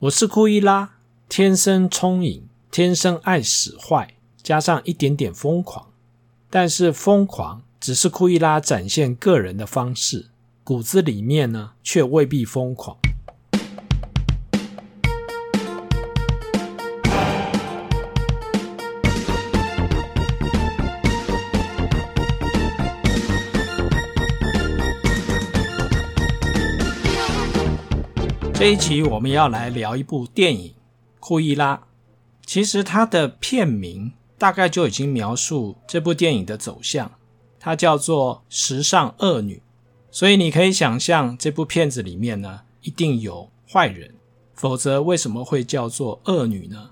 我是库伊拉，天生聪颖，天生爱使坏，加上一点点疯狂。但是疯狂只是库伊拉展现个人的方式，骨子里面呢，却未必疯狂。这一集我们要来聊一部电影《库伊拉》。其实它的片名大概就已经描述这部电影的走向，它叫做《时尚恶女》。所以你可以想象，这部片子里面呢，一定有坏人，否则为什么会叫做恶女呢？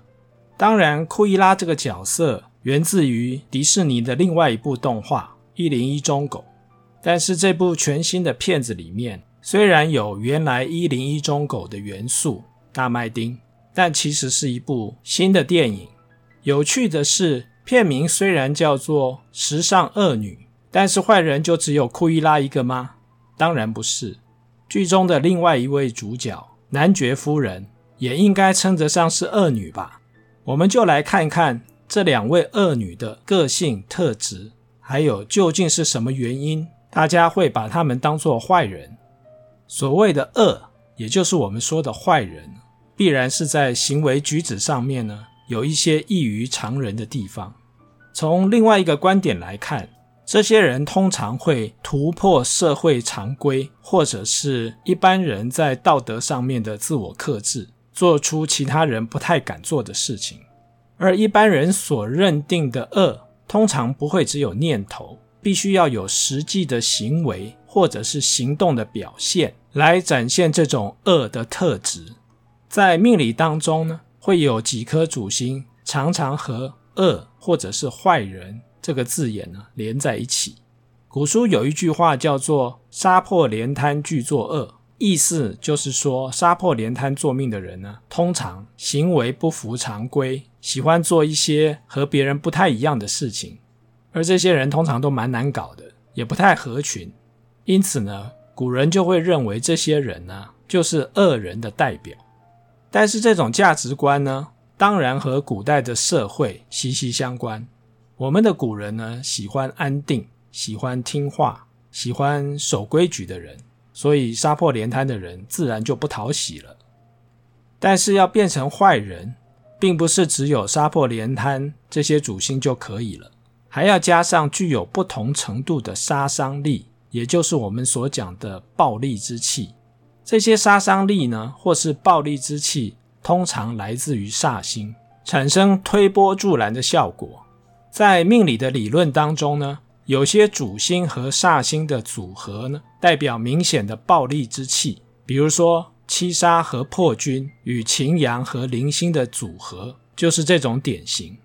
当然，库伊拉这个角色源自于迪士尼的另外一部动画《一零一忠狗》，但是这部全新的片子里面。虽然有原来一零一中狗的元素，大麦町，但其实是一部新的电影。有趣的是，片名虽然叫做《时尚恶女》，但是坏人就只有库伊拉一个吗？当然不是。剧中的另外一位主角男爵夫人也应该称得上是恶女吧？我们就来看看这两位恶女的个性特质，还有究竟是什么原因，大家会把他们当作坏人。所谓的恶，也就是我们说的坏人，必然是在行为举止上面呢，有一些异于常人的地方。从另外一个观点来看，这些人通常会突破社会常规，或者是一般人在道德上面的自我克制，做出其他人不太敢做的事情。而一般人所认定的恶，通常不会只有念头，必须要有实际的行为。或者是行动的表现来展现这种恶的特质。在命理当中呢，会有几颗主星常常和恶或者是坏人这个字眼呢连在一起。古书有一句话叫做“杀破连贪俱作恶”，意思就是说杀破连贪作命的人呢，通常行为不符常规，喜欢做一些和别人不太一样的事情，而这些人通常都蛮难搞的，也不太合群。因此呢，古人就会认为这些人呢，就是恶人的代表。但是这种价值观呢，当然和古代的社会息息相关。我们的古人呢，喜欢安定，喜欢听话，喜欢守规矩的人，所以杀破连贪的人自然就不讨喜了。但是要变成坏人，并不是只有杀破连贪这些主星就可以了，还要加上具有不同程度的杀伤力。也就是我们所讲的暴力之气，这些杀伤力呢，或是暴力之气，通常来自于煞星，产生推波助澜的效果。在命理的理论当中呢，有些主星和煞星的组合呢，代表明显的暴力之气。比如说七杀和破军与擎羊和铃星的组合，就是这种典型。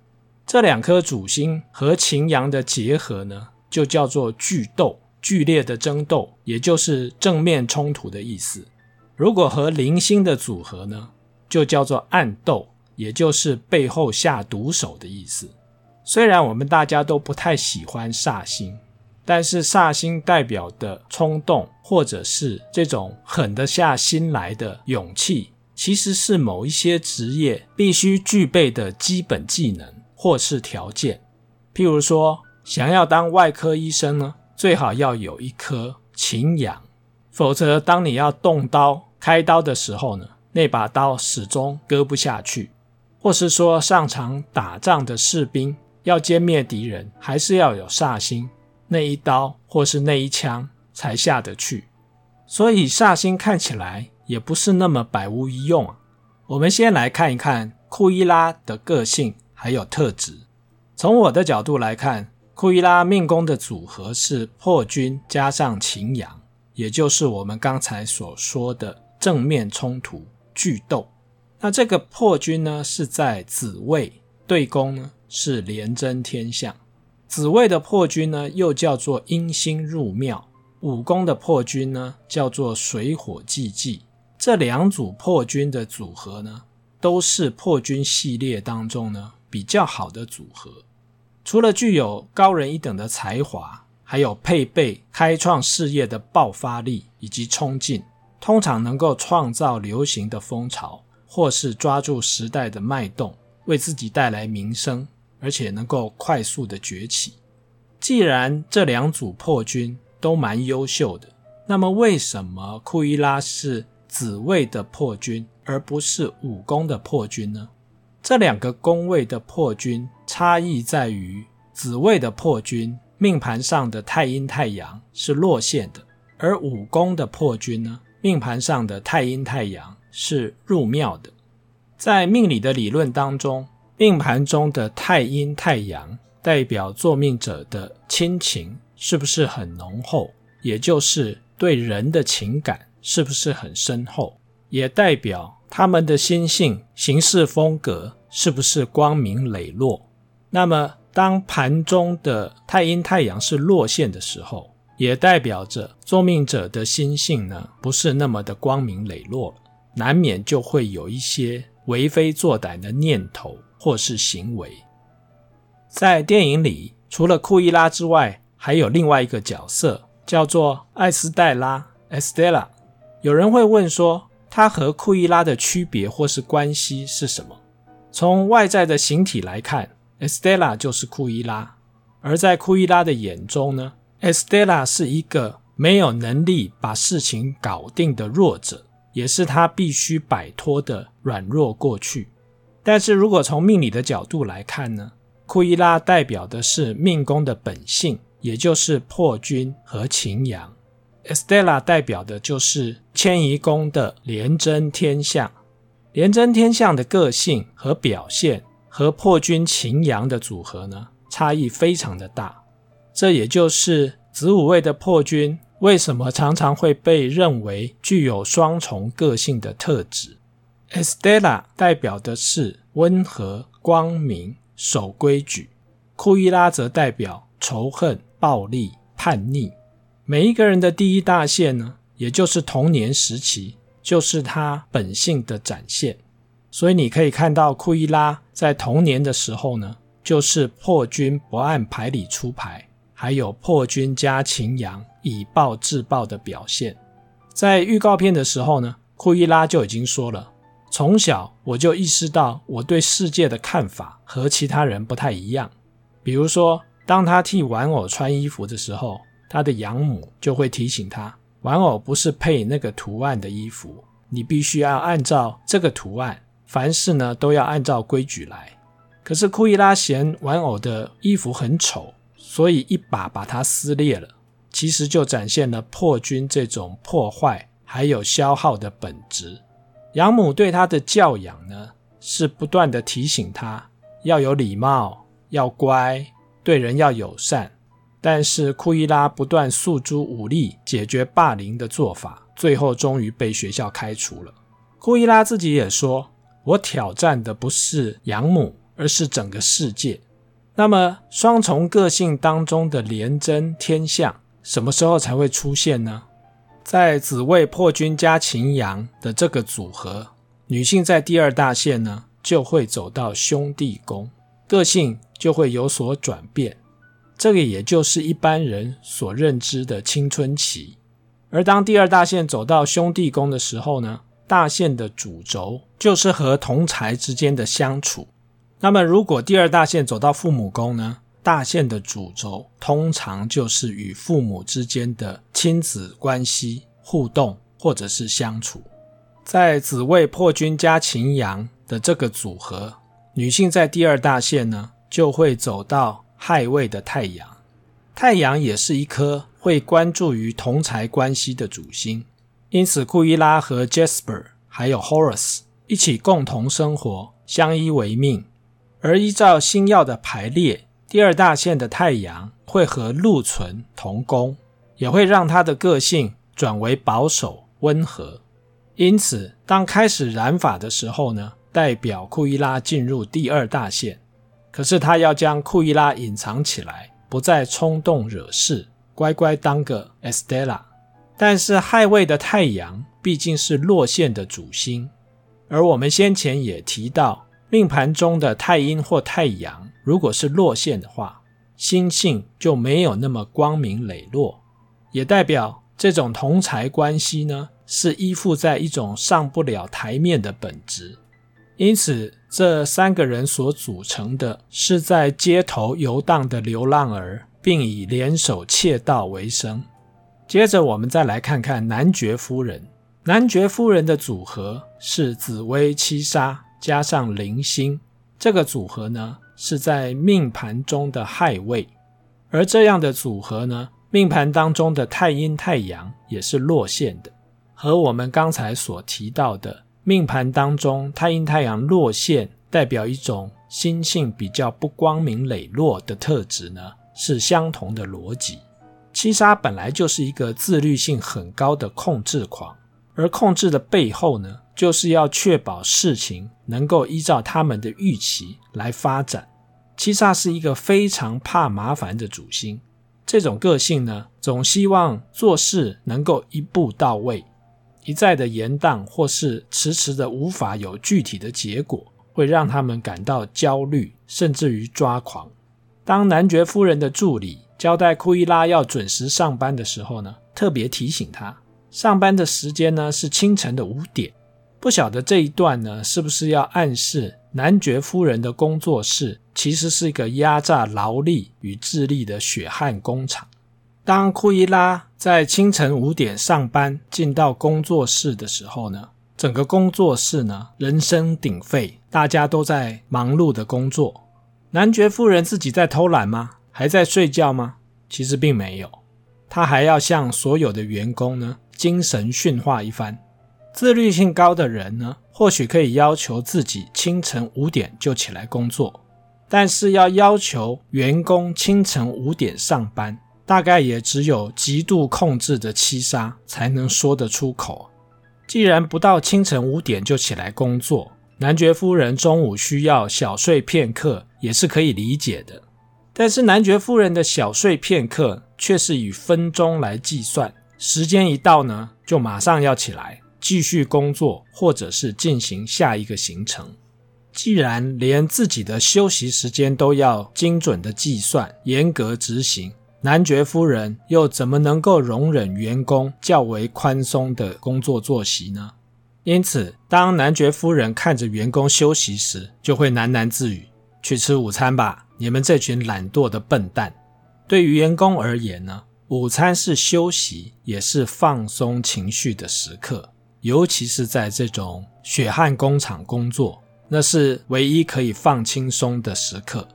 这两颗主星和擎羊的结合呢，就叫做巨斗。剧烈的争斗，也就是正面冲突的意思。如果和零星的组合呢，就叫做暗斗，也就是背后下毒手的意思。虽然我们大家都不太喜欢煞星，但是煞星代表的冲动，或者是这种狠得下心来的勇气，其实是某一些职业必须具备的基本技能或是条件。譬如说，想要当外科医生呢，最好要有一颗擎羊，否则当你要动刀开刀的时候呢，那把刀始终割不下去。或是说上场打仗的士兵要歼灭敌人，还是要有煞星，那一刀或是那一枪才下得去。所以煞星看起来也不是那么百无一用啊。我们先来看一看库伊拉的个性还有特质。从我的角度来看。库伊拉命宫的组合是破军加上擎羊，也就是我们刚才所说的正面冲突巨斗。那这个破军呢，是在子位，对宫呢是廉贞天相。子位的破军呢又叫做阴星入庙，五宫的破军呢叫做水火既济。这两组破军的组合呢，都是破军系列当中呢比较好的组合。除了具有高人一等的才华，还有配备开创事业的爆发力以及冲劲，通常能够创造流行的风潮，或是抓住时代的脉动，为自己带来名声，而且能够快速的崛起。既然这两组破军都蛮优秀的，那么为什么库伊拉是子位的破军，而不是武功的破军呢？这两个宫位的破军差异在于，子位的破军命盘上的太阴太阳是落陷的，而午宫的破军呢，命盘上的太阴太阳是入庙的。在命理的理论当中，命盘中的太阴太阳代表作命者的亲情是不是很浓厚，也就是对人的情感是不是很深厚，也代表他们的心性、行事风格是不是光明磊落。那么，当盘中的太阴太阳是落陷的时候，也代表着作命者的心性呢，不是那么的光明磊落，难免就会有一些为非作歹的念头或是行为。在电影里，除了库伊拉之外，还有另外一个角色，叫做艾斯黛拉 （Estella）。有人会问说，她和库伊拉的区别或是关系是什么？从外在的形体来看，Estella 就是库伊拉，而在库伊拉的眼中呢，Estella 是一个没有能力把事情搞定的弱者，也是他必须摆脱的软弱过去。但是如果从命理的角度来看呢，库伊拉代表的是命宫的本性，也就是破军和擎羊；Estella 代表的就是迁移宫的廉贞天相。廉贞天相的个性和表现和破军擎羊的组合呢，差异非常的大。这也就是子午位的破军为什么常常会被认为具有双重个性的特质。Estella 代表的是温和、光明、守规矩；库伊拉则代表仇恨、暴力、叛逆。每一个人的第一大限呢，也就是童年时期，就是他本性的展现。所以你可以看到库伊拉在童年的时候呢，就是破军不按牌理出牌。还有破军加擎羊以暴制暴的表现，在预告片的时候呢，库伊拉就已经说了，从小我就意识到我对世界的看法和其他人不太一样。比如说，当他替玩偶穿衣服的时候，他的养母就会提醒他，玩偶不是配那个图案的衣服，你必须要按照这个图案，凡事呢都要按照规矩来。可是库伊拉嫌玩偶的衣服很丑。所以一把把它撕裂了，其实就展现了破军这种破坏还有消耗的本质。养母对他的教养呢，是不断的提醒他要有礼貌，要乖，对人要友善。但是库伊拉不断诉诸武力解决霸凌的做法，最后终于被学校开除了。库伊拉自己也说：“我挑战的不是养母，而是整个世界。”那么，双重个性当中的廉贞天相什么时候才会出现呢？在紫薇破军加擎羊的这个组合，女性在第二大限呢，就会走到兄弟宫，个性就会有所转变。这个也就是一般人所认知的青春期。而当第二大限走到兄弟宫的时候呢，大限的主轴就是和同财之间的相处。那么，如果第二大限走到父母宫呢？大限的主轴通常就是与父母之间的亲子关系互动，或者是相处。在子位破军加擎羊的这个组合，女性在第二大限呢，就会走到亥位的太阳。太阳也是一颗会关注于同财关系的主星，因此库伊拉和 Jasper 还有 Horace 一起共同生活，相依为命。而依照星曜的排列，第二大线的太阳会和禄存同宫，也会让他的个性转为保守温和。因此，当开始染发的时候呢，代表库伊拉进入第二大线。可是他要将库伊拉隐藏起来，不再冲动惹事，乖乖当个 Estella。但是亥位的太阳毕竟是落陷的主星，而我们先前也提到。命盘中的太阴或太阳，如果是落陷的话，心性就没有那么光明磊落，也代表这种同财关系呢，是依附在一种上不了台面的本质，因此这三个人所组成的是在街头游荡的流浪儿，并以联手窃盗为生。接着，我们再来看看男爵夫人。男爵夫人的组合是紫薇七杀加上铃星，这个组合呢是在命盘中的亥位，而这样的组合呢，命盘当中的太阴太阳也是落陷的，和我们刚才所提到的命盘当中太阴太阳落陷，代表一种心性比较不光明磊落的特质呢，是相同的逻辑。七杀本来就是一个自律性很高的控制狂。而控制的背后呢，就是要确保事情能够依照他们的预期来发展。七杀是一个非常怕麻烦的主星，这种个性呢，总希望做事能够一步到位，一再的延宕或是迟迟的无法有具体的结果，会让他们感到焦虑，甚至于抓狂。当男爵夫人的助理交代库伊拉要准时上班的时候呢，特别提醒他。上班的时间呢，是清晨的五点，不晓得这一段呢，是不是要暗示男爵夫人的工作室其实是一个压榨劳力与智力的血汗工厂？当库伊拉在清晨五点上班进到工作室的时候呢，整个工作室呢，人声鼎沸，大家都在忙碌的工作。男爵夫人自己在偷懒吗？还在睡觉吗？其实并没有，他还要向所有的员工呢。精神训话一番，自律性高的人呢，或许可以要求自己清晨五点就起来工作，但是要要求员工清晨五点上班，大概也只有极度控制的七杀才能说得出口。既然不到清晨五点就起来工作，男爵夫人中午需要小睡片刻也是可以理解的。但是男爵夫人的小睡片刻却是以分钟来计算。时间一到呢，就马上要起来继续工作，或者是进行下一个行程。既然连自己的休息时间都要精准的计算、严格执行，男爵夫人又怎么能够容忍员工较为宽松的工作作息呢？因此，当男爵夫人看着员工休息时，就会喃喃自语：“去吃午餐吧，你们这群懒惰的笨蛋。”对于员工而言呢？午餐是休息，也是放松情绪的时刻，尤其是在这种血汗工厂工作，那是唯一可以放轻松的时刻。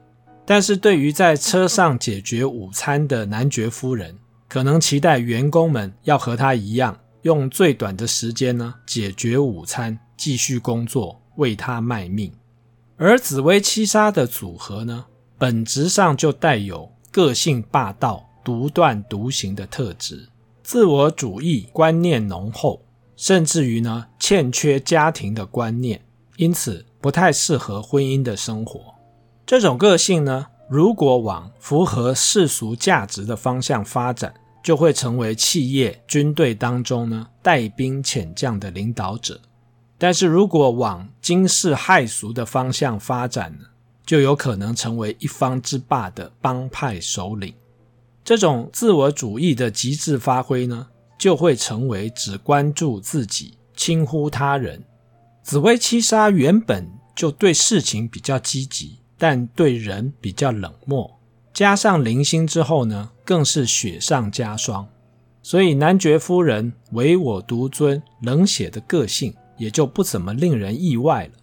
但是对于在车上解决午餐的男爵夫人，可能期待员工们要和他一样，用最短的时间呢解决午餐，继续工作，为他卖命。而紫薇七杀的组合呢，本质上就带有个性霸道。独断独行的特质，自我主义观念浓厚，甚至于呢欠缺家庭的观念，因此不太适合婚姻的生活。这种个性呢，如果往符合世俗价值的方向发展，就会成为企业、军队当中呢带兵遣将的领导者；但是如果往惊世骇俗的方向发展呢，就有可能成为一方之霸的帮派首领。这种自我主义的极致发挥呢，就会成为只关注自己、轻忽他人。紫薇七杀原本就对事情比较积极，但对人比较冷漠。加上零星之后呢，更是雪上加霜。所以男爵夫人唯我独尊、冷血的个性也就不怎么令人意外了。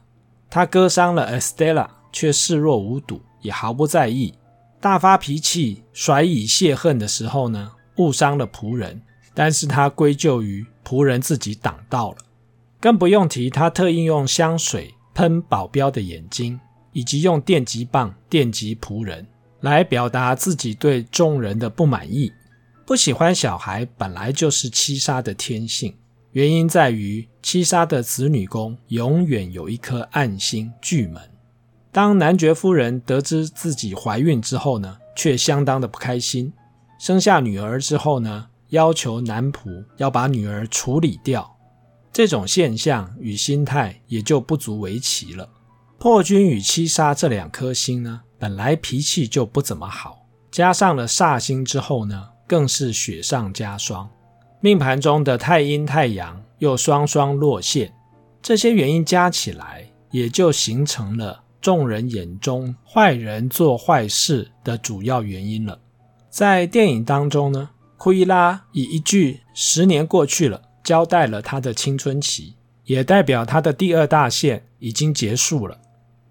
他割伤了 Estella，却视若无睹，也毫不在意。大发脾气、甩以泄恨的时候呢，误伤了仆人，但是他归咎于仆人自己挡道了，更不用提他特意用香水喷保镖的眼睛，以及用电击棒电击仆人，来表达自己对众人的不满意。不喜欢小孩本来就是七杀的天性，原因在于七杀的子女宫永远有一颗暗星巨门。当男爵夫人得知自己怀孕之后呢，却相当的不开心。生下女儿之后呢，要求男仆要把女儿处理掉。这种现象与心态也就不足为奇了。破军与七杀这两颗星呢，本来脾气就不怎么好，加上了煞星之后呢，更是雪上加霜。命盘中的太阴太阳又双双落陷，这些原因加起来，也就形成了众人眼中坏人做坏事的主要原因了。在电影当中呢，库伊拉以一句“十年过去了”交代了他的青春期，也代表他的第二大线已经结束了。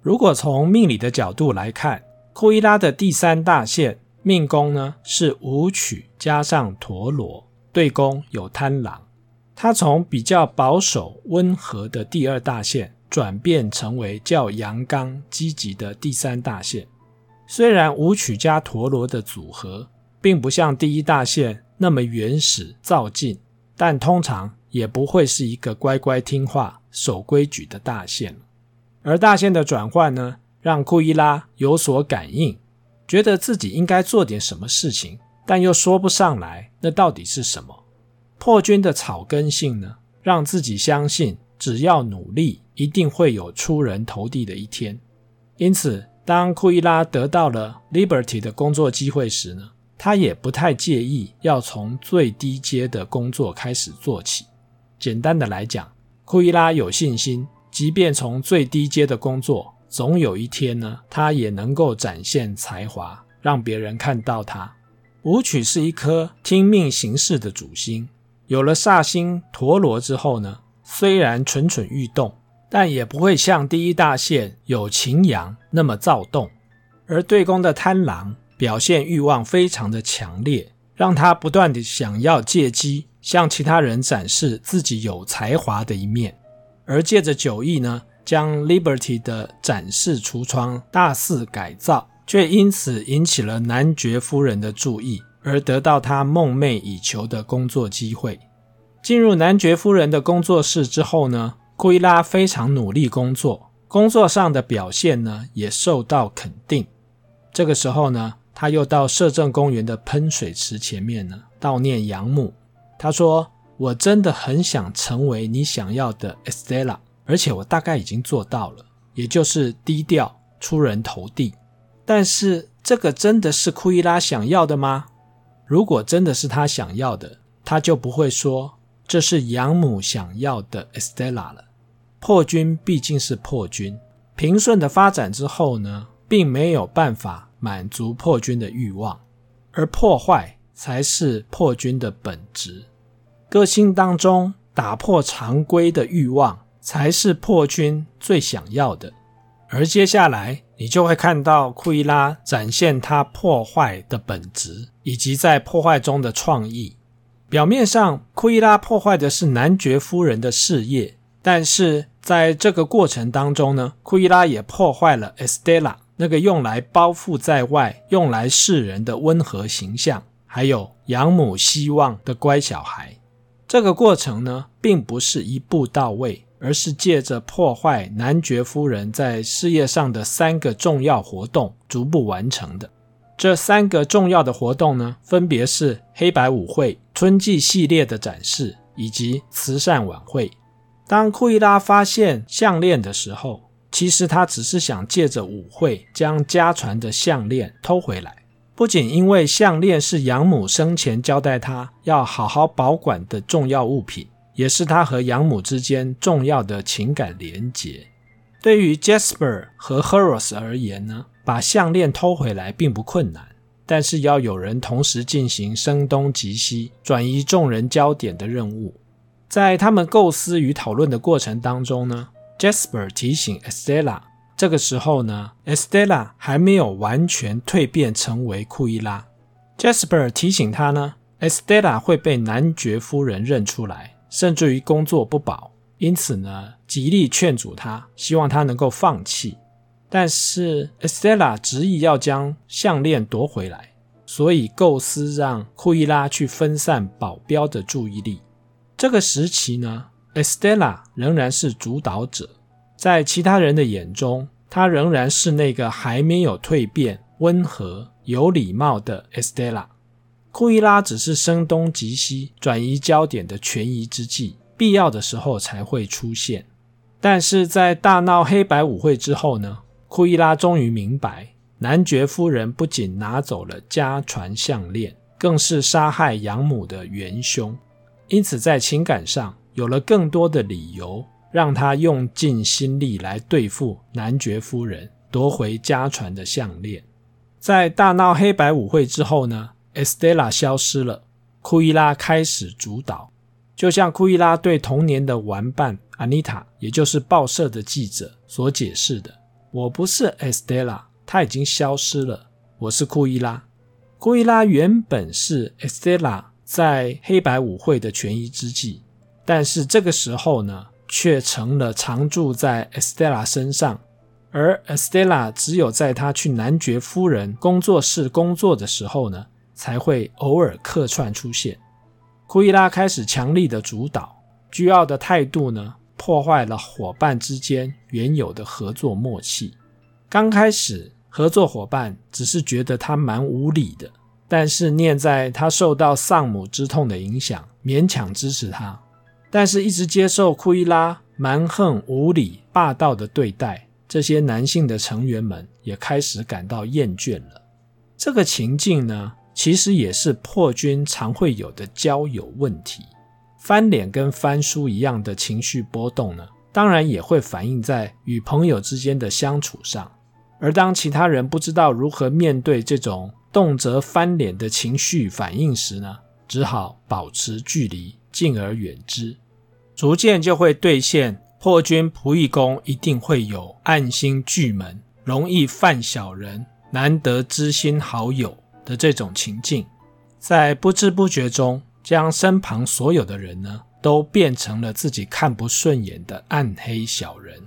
如果从命理的角度来看，库伊拉的第三大线命宫呢是武曲加上陀螺，对宫有贪狼，他从比较保守温和的第二大线转变成为较阳刚积极的第三大线。虽然舞曲加陀螺的组合并不像第一大线那么原始造进，但通常也不会是一个乖乖听话守规矩的大线。而大线的转换呢，让库伊拉有所感应，觉得自己应该做点什么事情，但又说不上来，那到底是什么？破军的草根性呢，让自己相信只要努力，一定会有出人头地的一天。因此，当库伊拉得到了 Liberty 的工作机会时呢，他也不太介意要从最低阶的工作开始做起。简单的来讲，库伊拉有信心，即便从最低阶的工作。总有一天呢，他也能够展现才华，让别人看到他。舞曲是一颗听命行事的主星，有了煞星陀螺之后呢，虽然蠢蠢欲动，但也不会像第一大线有擎羊那么躁动。而对宫的贪狼表现欲望非常的强烈，让他不断的想要借机向其他人展示自己有才华的一面，而借着酒意呢。将 Liberty 的展示橱窗大肆改造，却因此引起了男爵夫人的注意，而得到他梦寐以求的工作机会。进入男爵夫人的工作室之后呢，库伊拉非常努力工作，工作上的表现呢也受到肯定。这个时候呢，他又到摄政公园的喷水池前面呢悼念养母。他说：“我真的很想成为你想要的 Estella。”而且我大概已经做到了，也就是低调出人头地。但是这个真的是库伊拉想要的吗？如果真的是他想要的，他就不会说这是养母想要的 Estella 了。破军毕竟是破军，平顺的发展之后呢，并没有办法满足破军的欲望，而破坏才是破军的本质。个性当中打破常规的欲望。才是破军最想要的，而接下来你就会看到库伊拉展现他破坏的本质，以及在破坏中的创意。表面上，库伊拉破坏的是男爵夫人的事业，但是在这个过程当中呢，库伊拉也破坏了 Estella 那个用来包覆在外、用来示人的温和形象，还有养母希望的乖小孩。这个过程呢，并不是一步到位。而是借着破坏男爵夫人在事业上的三个重要活动逐步完成的。这三个重要的活动呢，分别是黑白舞会、春季系列的展示以及慈善晚会。当库伊拉发现项链的时候，其实他只是想借着舞会将家传的项链偷回来。不仅因为项链是养母生前交代他要好好保管的重要物品。也是他和养母之间重要的情感连结。对于 Jasper 和 Heraus 而言呢，把项链偷回来并不困难，但是要有人同时进行声东击西、转移众人焦点的任务。在他们构思与讨论的过程当中呢，Jasper 提醒 Estella，这个时候呢，Estella 还没有完全蜕变成为库伊拉。Jasper 提醒他呢，Estella 会被男爵夫人认出来。甚至于工作不保，因此呢，极力劝阻他，希望他能够放弃。但是 Estella 执意要将项链夺回来，所以构思让库伊拉去分散保镖的注意力。这个时期呢，Estella 仍然是主导者，在其他人的眼中，她仍然是那个还没有蜕变、温和、有礼貌的 Estella。库伊拉只是声东击西、转移焦点的权宜之计，必要的时候才会出现。但是在大闹黑白舞会之后呢，库伊拉终于明白，男爵夫人不仅拿走了家传项链，更是杀害养母的元凶。因此，在情感上有了更多的理由，让他用尽心力来对付男爵夫人，夺回家传的项链。在大闹黑白舞会之后呢，Estella 消失了，库伊拉开始主导。就像库伊拉对童年的玩伴 Anita，也就是报社的记者所解释的：“我不是 Estella，她已经消失了，我是库伊拉。”库伊拉原本是 Estella 在黑白舞会的权宜之计，但是这个时候呢，却成了常住在 Estella 身上。而 Estella 只有在他去男爵夫人工作室工作的时候呢，才会偶尔客串出现。库伊拉开始强力的主导，倨傲的态度呢，破坏了伙伴之间原有的合作默契。刚开始，合作伙伴只是觉得他蛮无理的，但是念在他受到丧母之痛的影响，勉强支持他。但是，一直接受库伊拉蛮横无理、霸道的对待。这些男性的成员们也开始感到厌倦了。这个情境呢，其实也是破军常会有的交友问题。翻脸跟翻书一样的情绪波动呢，当然也会反映在与朋友之间的相处上。而当其他人不知道如何面对这种动辄翻脸的情绪反应时呢，只好保持距离，敬而远之，逐渐就会兑现。破军仆役宫一定会有暗星巨门，容易犯小人，难得知心好友的这种情境，在不知不觉中，将身旁所有的人呢，都变成了自己看不顺眼的暗黑小人。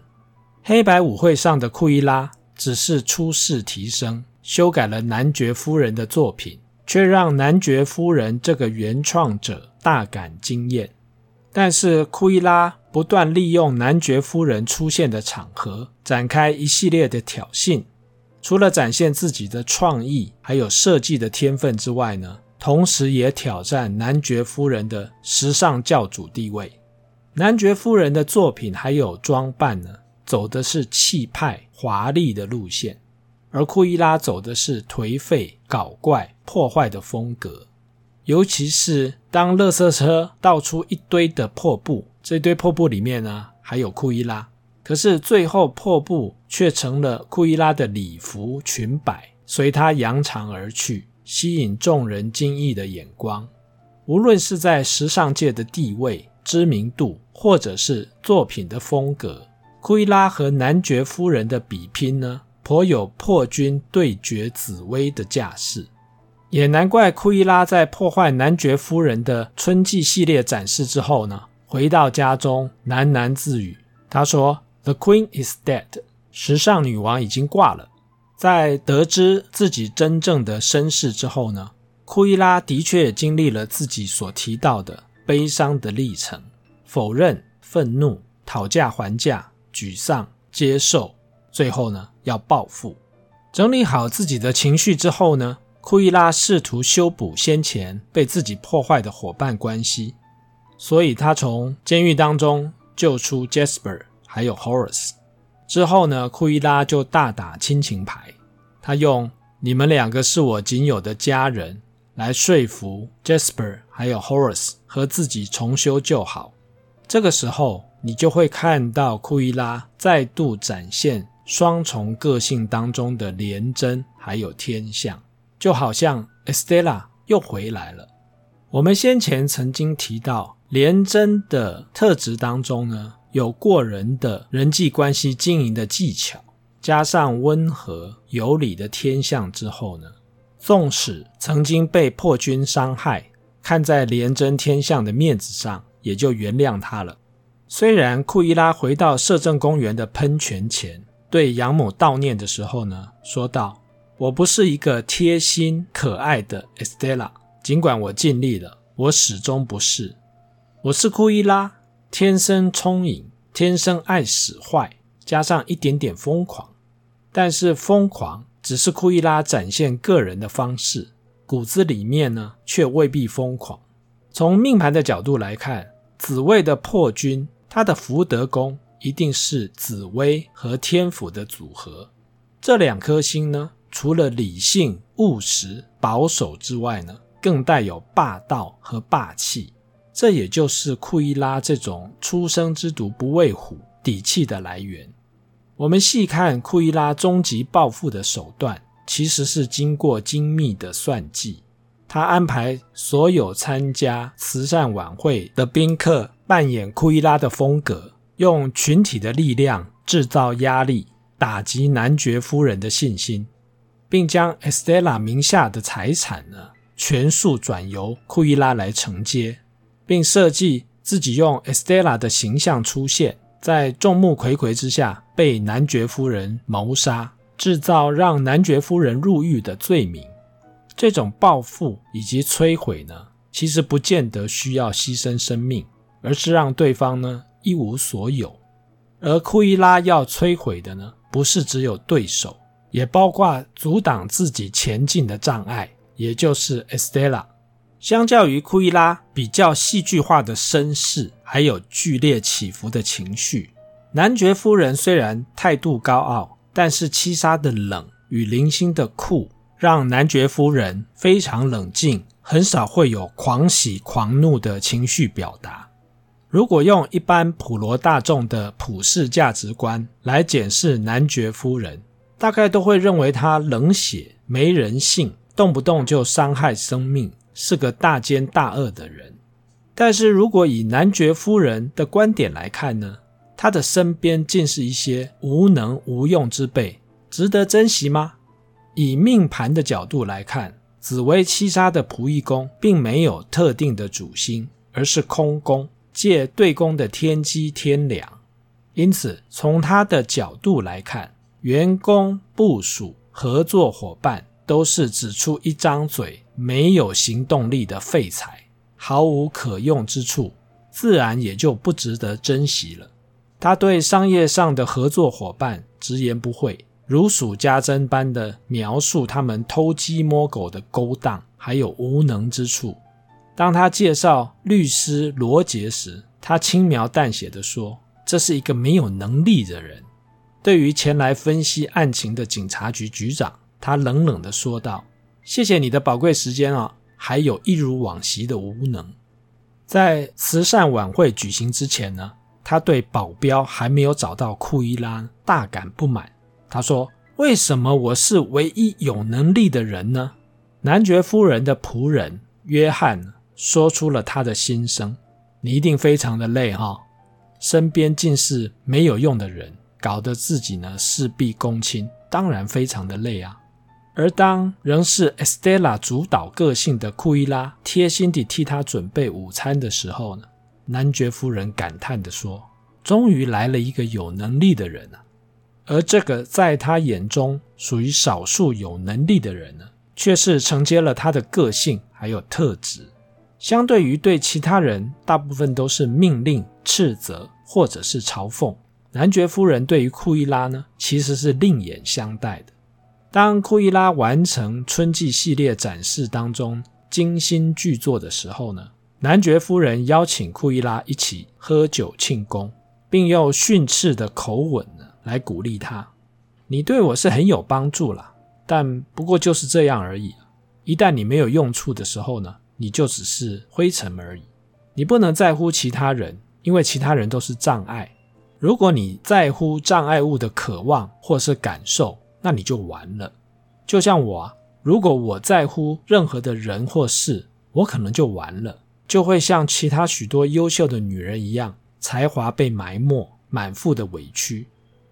黑白舞会上的库伊拉只是初试提升，修改了男爵夫人的作品，却让男爵夫人这个原创者大感惊艳。但是库伊拉不断利用男爵夫人出现的场合，展开一系列的挑衅。除了展现自己的创意，还有设计的天分之外呢，同时也挑战男爵夫人的时尚教主地位。男爵夫人的作品还有装扮呢，走的是气派华丽的路线，而库伊拉走的是颓废搞怪破坏的风格。尤其是当垃圾车倒出一堆的破布，这堆破布里面呢，还有库伊拉，可是最后破布却成了库伊拉的礼服裙摆，随他扬长而去，吸引众人惊异的眼光。无论是在时尚界的地位、知名度，或者是作品的风格，库伊拉和男爵夫人的比拼呢，颇有破军对决紫薇的架势。也难怪库伊拉在破坏男爵夫人的春季系列展示之后呢，回到家中喃喃自语。他说：“The Queen is dead，时尚女王已经挂了。”在得知自己真正的身世之后呢，库伊拉的确经历了自己所提到的悲伤的历程：否认、愤怒、讨价还价、沮丧、接受，最后呢，要报复。整理好自己的情绪之后呢，库伊拉试图修补先前被自己破坏的伙伴关系，所以他从监狱当中救出 Jasper 还有 Horace 之后呢，库伊拉就大打亲情牌。他用“你们两个是我仅有的家人”来说服 Jasper 还有 Horace 和自己重修旧好。这个时候，你就会看到库伊拉再度展现双重个性当中的廉贞还有天相。就好像 Estella 又回来了。我们先前曾经提到，廉贞的特质当中呢，有过人的人际关系经营的技巧，加上温和有礼的天相之后呢，纵使曾经被破军伤害，看在廉贞天相的面子上，也就原谅他了。虽然库伊拉回到摄政公园的喷泉前，对养母悼念的时候呢，说道。我不是一个贴心可爱的 Estella，尽管我尽力了，我始终不是。我是库伊拉，天生聪颖，天生爱使坏，加上一点点疯狂。但是疯狂只是库伊拉展现个人的方式，骨子里面呢，却未必疯狂。从命盘的角度来看，紫薇的破军，他的福德宫一定是紫微和天府的组合，这两颗星呢，除了理性、务实、保守之外呢，更带有霸道和霸气。这也就是库伊拉这种初生之犊不畏虎底气的来源。我们细看库伊拉终极报复的手段，其实是经过精密的算计。他安排所有参加慈善晚会的宾客扮演库伊拉的风格，用群体的力量制造压力，打击男爵夫人的信心，并将 Estella 名下的财产呢，全数转由库伊拉来承接，并设计自己用 Estella 的形象出现。在众目睽睽之下被男爵夫人谋杀，制造让男爵夫人入狱的罪名。这种报复以及摧毁呢，其实不见得需要牺牲生命，而是让对方呢一无所有。而库伊拉要摧毁的呢，不是只有对手，也包括阻挡自己前进的障碍，也就是 Estella。相较于库伊拉比较戏剧化的身世，还有剧烈起伏的情绪，男爵夫人虽然态度高傲，但是七杀的冷与零星的酷，让男爵夫人非常冷静，很少会有狂喜狂怒的情绪表达。如果用一般普罗大众的普世价值观来检视男爵夫人，大概都会认为她冷血、没人性，动不动就伤害生命。是个大奸大恶的人，但是如果以男爵夫人的观点来看呢，他的身边竟是一些无能无用之辈，值得珍惜吗？以命盘的角度来看，紫薇七杀的仆役宫并没有特定的主星，而是空宫，借对宫的天机天良，因此从他的角度来看，员工、部属、合作伙伴都是只出一张嘴。没有行动力的废材，毫无可用之处，自然也就不值得珍惜了。他对商业上的合作伙伴直言不讳，如数家珍般的描述他们偷鸡摸狗的勾当，还有无能之处。当他介绍律师罗杰时，他轻描淡写的说：“这是一个没有能力的人。”对于前来分析案情的警察局局长，他冷冷的说道。谢谢你的宝贵时间啊，还有一如往昔的无能。在慈善晚会举行之前呢，他对保镖还没有找到库伊拉大感不满。他说：“为什么我是唯一有能力的人呢？”男爵夫人的仆人约翰说出了他的心声：“你一定非常的累哈，身边尽是没有用的人，搞得自己呢事必躬亲，当然非常的累啊。”而当仍是 Estella 主导个性的库伊拉贴心地替他准备午餐的时候呢，男爵夫人感叹地说：“终于来了一个有能力的人啊！”而这个在他眼中属于少数有能力的人呢，却是承接了他的个性还有特质。相对于对其他人，大部分都是命令、斥责或者是嘲讽，男爵夫人对于库伊拉呢，其实是另眼相待的。当库伊拉完成春季系列展示当中精心巨作的时候呢，男爵夫人邀请库伊拉一起喝酒庆功，并用训斥的口吻呢来鼓励他：“你对我是很有帮助啦，但不过就是这样而已。一旦你没有用处的时候呢，你就只是灰尘而已。你不能在乎其他人，因为其他人都是障碍。如果你在乎障碍物的渴望或是感受。”那你就完了。就像我，如果我在乎任何的人或事，我可能就完了，就会像其他许多优秀的女人一样，才华被埋没，满腹的委屈。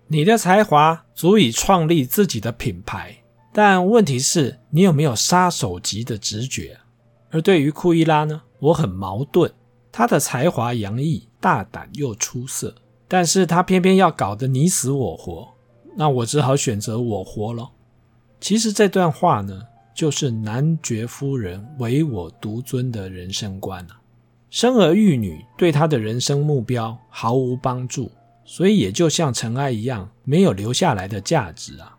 你的才华足以创立自己的品牌，但问题是，你有没有杀手级的直觉？而对于库伊拉呢，我很矛盾。他的才华洋溢，大胆又出色，但是他偏偏要搞得你死我活。那我只好选择我活了。其实这段话呢，就是男爵夫人唯我独尊的人生观啊。生儿育女对他的人生目标毫无帮助，所以也就像尘埃一样，没有留下来的价值啊。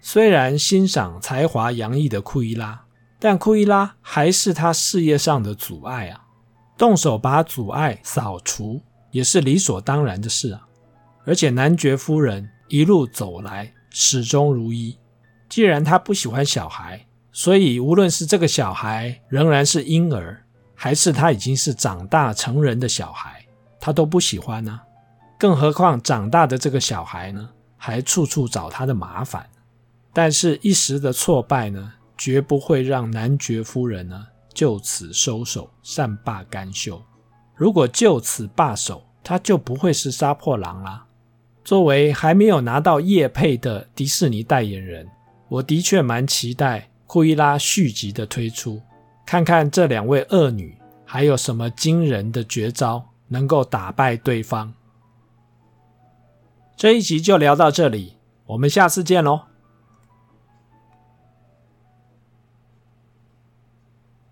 虽然欣赏才华洋溢的库伊拉，但库伊拉还是他事业上的阻碍啊。动手把阻碍扫除，也是理所当然的事啊。而且男爵夫人，一路走来始终如一。既然他不喜欢小孩，所以无论是这个小孩仍然是婴儿，还是他已经是长大成人的小孩，他都不喜欢呢、更何况长大的这个小孩呢，还处处找他的麻烦。但是，一时的挫败呢，绝不会让男爵夫人呢就此收手，善罢甘休。如果就此罢手，他就不会是杀破狼啦。作为还没有拿到叶配的迪士尼代言人，我的确蛮期待库伊拉续集的推出。看看这两位恶女还有什么惊人的绝招能够打败对方。这一集就聊到这里，我们下次见喽。